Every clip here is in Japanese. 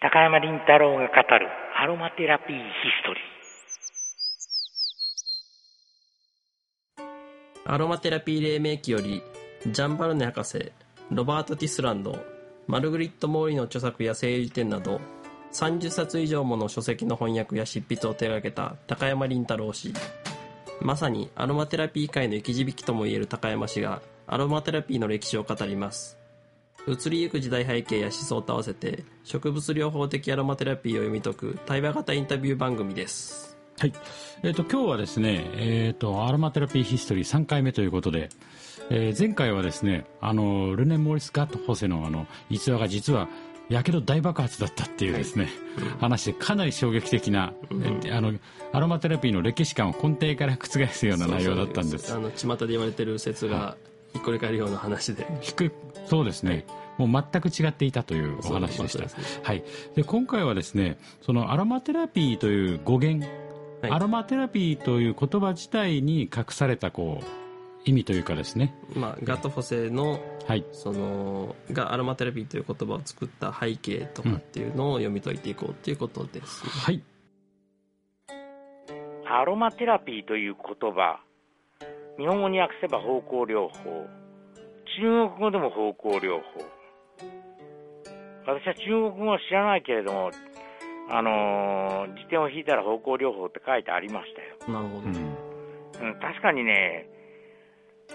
高山林太郎が語るアロマテラピーヒストリー。アロマテラピー黎明期より、ジャンバルネ博士、ロバート・ティスランド、マルグリット・モーリーの著作や政治典など、30冊以上もの書籍の翻訳や執筆を手掛けた高山林太郎氏。まさにアロマテラピー界の生き字引ともいえる高山氏がアロマテラピーの歴史を語ります。移りゆく時代背景や思想と合わせて植物療法的アロマテラピーを読み解く対話型インタビュー番組です。はい、えーと、今日はですね、えーと、アロマテラピーヒストリー3回目ということで、えー、前回はですねあのルネ・モーリス・ガット・ホセのあの逸話が実はやけど大爆発だったっていうですね、はい、話でかなり衝撃的な、うん、あのアロマテラピーの歴史観を根底から覆すような内容だったんです。あの巷で言われてる説がひっくり返るような話で。そうですね、もう全く違っていたというお話でした。でね、はい。で、今回はですね、そのアロマテラピーという語源、はい、アロマテラピーという言葉自体に隠されたこう意味というかですね、まあ、ガットフォセの,、はい、そのがアロマテラピーという言葉を作った背景とかっていうのを読み解いていこうということです、ね、はい。アロマテラピーという言葉日本語に訳せば方向療法中国語でも方向療法私は中国語は知らないけれども、あのー、辞典を引いたら方向療法って書いてありましたよ。なるほど。うん、確かにね、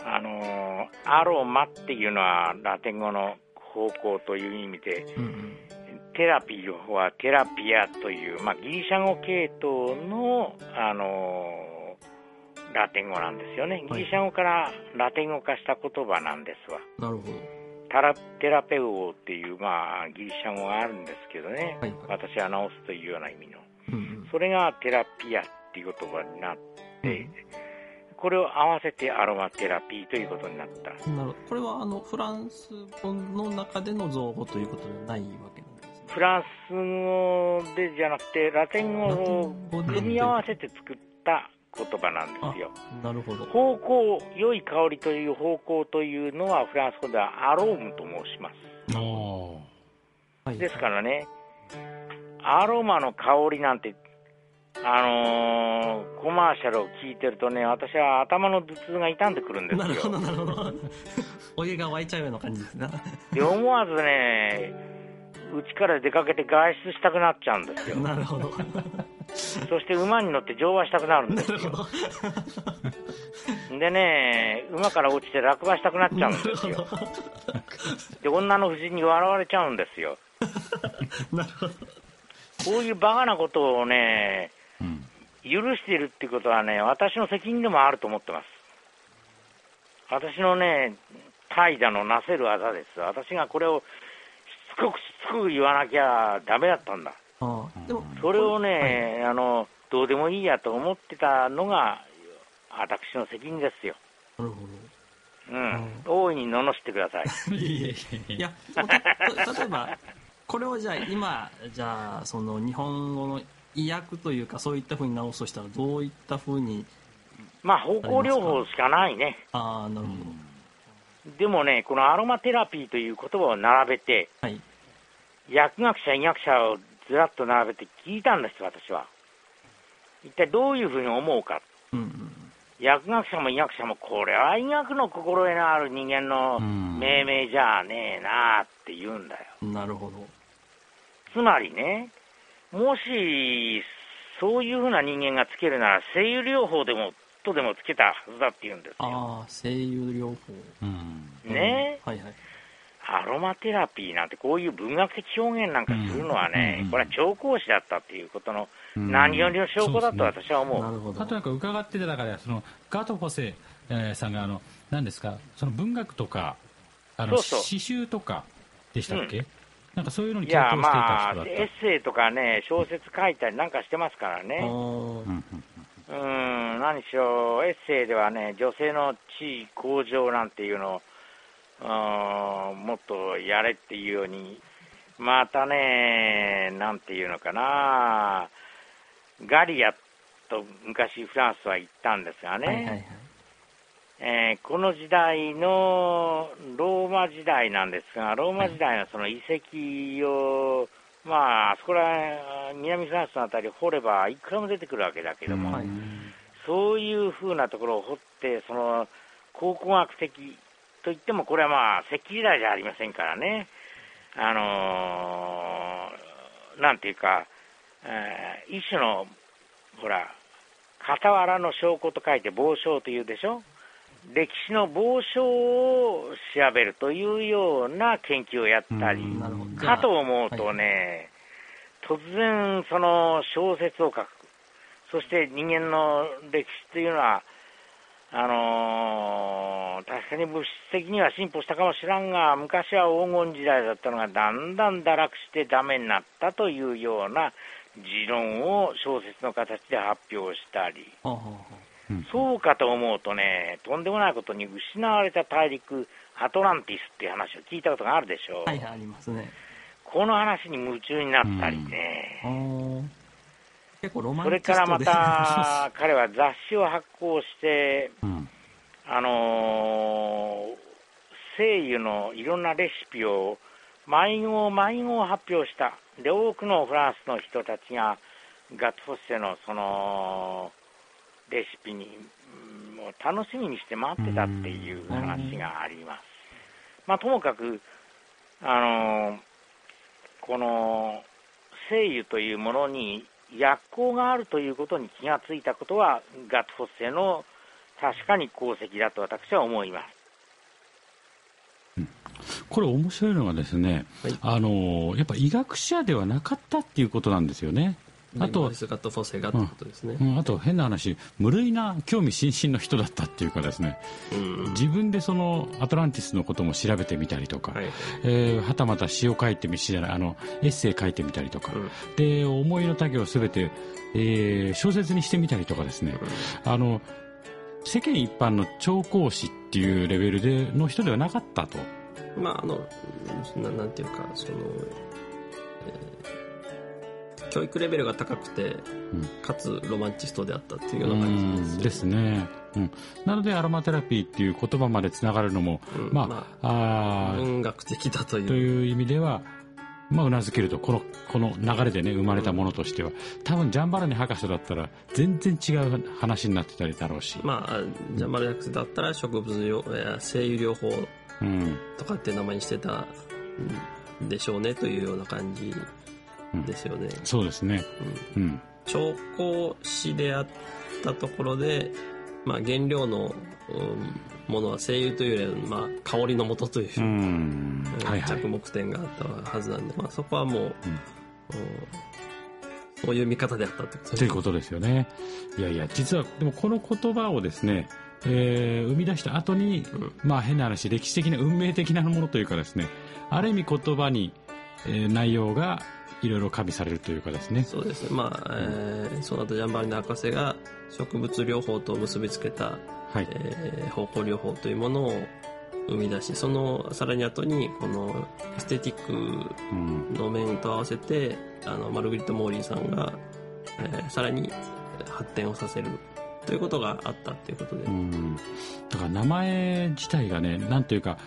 あのー、アロマっていうのはラテン語の方向という意味で、うんうん、テラピーはテラピアという、まあ、ギリシャ語系統の、あのー、ラテン語なんですよね。ギリシャ語からラテン語化した言葉なんですわ。なるほど。タラテラペウオっていう、まあ、ギリシャ語があるんですけどね、はい。はい、私は治すというような意味の、うんうん、それがテラピアっていう言葉になって、うん、これを合わせてアロマテラピーということになった。なるほど。これはあのフランス語の中での造語ということではないわけなんですフランス語でじゃなくてラテン語を組み合わせて作った言葉なんですよ。なるほど。方向、良い香りという方向というのはフランス語ではアロームと申します。ですからね、アロマの香りなんて、あのー、コマーシャルを聞いてるとね、私は頭の頭痛が痛んでくるんですよ。なるほど、なるほど。お湯が沸いちゃうような感じですね。で、思わずね、家から出かけて外出したくなっちゃうんですよ。なるほど。そして馬に乗って乗馬したくなるんですよ。でね、馬から落ちて落馬したくなっちゃうんですよ。で、女の夫人に笑われちゃうんですよ。なるほど。こういうバカなことをね、うん、許しているっていうことはね、私の責任でもあると思ってます。私のね、怠惰のなせる技です。私がこれをしつこくしつこく言わなきゃだめだったんだ。あでもそれをね、はい、あの、どうでもいいやと思ってたのが、私の責任ですよ。なるほど。うん、大いに罵ってください。いやいや、例えば、これをじゃあ今、じゃあ、その日本語の意訳というか、そういったふうに直すとしたら、どういったふうにまあ、方向療法しかないね。ああ、なるほど。でもね、このアロマテラピーという言葉を並べて、はい、薬学者、医学者をずらっと並べて聞いたんです、私は。一体どういうふうに思うか。うんうん、薬学者も医学者も、これは医学の心得のある人間の命名じゃねえなって言うんだよ。なるほど。つまりね、もし、そういうふうな人間がつけるなら、声優療法でも、とでもつけたはずだって言うんですよ。ああ、声優療法。うん、ね、うん、はいはい。アロマテラピーなんてこういう文学的表現なんかするのはね、うん、これは調香師だったっていうことの何よりの証拠だと私は思う。うん、うね、あとなんか伺ってた中でそのガート・ホセ、さんがあの何ですかその文学とかあの詩集とかでしたっけ、うん、なんかそういうのにいやまあエッセイとかね小説書いたりなんかしてますからね。うん、何しろエッセイではね女性の地位向上なんていうのをもっとやれっていうように、またね、なんていうのかな、ガリアと昔フランスは行ったんですがね、はいはいはい。えー、この時代のローマ時代なんですが、ローマ時代のその遺跡を、ままあ、あそこら南フランスのあたり掘ればいくらも出てくるわけだけども、そういうふうなところを掘って、その考古学的といっても、これはまあ、石器時代じゃありませんからね、あのー、なんていうか、えー、一種の、ほら、傍らの証拠と書いて傍証というでしょ？歴史の傍証を調べるというような研究をやったり、かと思うとね、はい、突然その小説を書く。そして人間の歴史というのは、あのー、確かに物質的には進歩したかもしらんが、昔は黄金時代だったのが、だんだん堕落してダメになったというような持論を小説の形で発表したり、そうかと思うとね、とんでもないことに失われた大陸、アトランティスっていう話を聞いたことがあるでしょう。はい、ありますね。この話に夢中になったりね。結構ロマンそれからまた、彼は雑誌を発行して、うん、あのー、精油のいろんなレシピを毎号毎号発表した。で、多くのフランスの人たちがガットフォッセのそのレシピにもう楽しみにして待ってたっていう話があります。まあ、ともかく、あのー、この精油というものに薬効があるということに気がついたことは、ガットフォッセの確かに功績だと私は思います。これ面白いのがですね、はい、あのやっぱ医学者ではなかったっていうことなんですよね。あと、うん、あと変な話、無類な興味津々の人だったっていうかですね、うん、自分でそのアトランティスのことも調べてみたりとか、はい。えー、はたまた詩を書いてみしあのエッセイ書いてみたりとか、うん、で思いの丈をすべて、えー、小説にしてみたりとかですね、あの世間一般の調香師っていうレベルでの人ではなかったと。まああのななんていうかその、えー、教育レベルが高くて、うん、かつロマンチストであったっていうような感じです。ですね、うん、なのでアロマテラピーっていう言葉までつながるのも、うん、まあ、まあ、あ文学的だという。という意味ではまあ、うなずけるとこのこの流れでね生まれたものとしては多分ジャンバラネ博士だったら全然違う話になってたりだろうし。まあジャンバラネ博士だったら植物療生油療法とかっていう名前にしてたんでしょうねというような感じですよね。うん、そうですね。うん。調香師であったところで、まあ、原料の、うん、ものは精油というよりは、まあ、香りの元という、うんはいはい、着目点があったはずなんで、まあ、そこはもう、うん、そういう見方であったということですということですよね。いやいや、実は、でもこの言葉をですね、えー、生み出した後に、うん、まあ変な話、歴史的な運命的なものというかですね、ある意味言葉に、えー、内容がいろいろ加味されるというかですね。そうですね。まあ、えー、その後ジャンバリナ博士が植物療法と結びつけた、はい、えー、方向療法というものを生み出し、そのさらに後に、このエステティックの面と合わせて、うん、あの、マルグリット・モーリーさんが、えー、さらに発展をさせるということがあったっていうことで。だから名前自体がね、なんというか、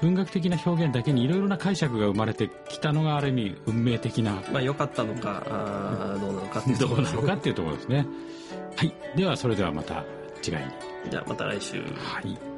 文学的な表現だけにいろいろな解釈が生まれてきたのがある意味運命的な。まあ良かったのか、あどうなのかっていうところなのかっていうところですね。はい。ではそれではまた違いに。じゃあまた来週。はい。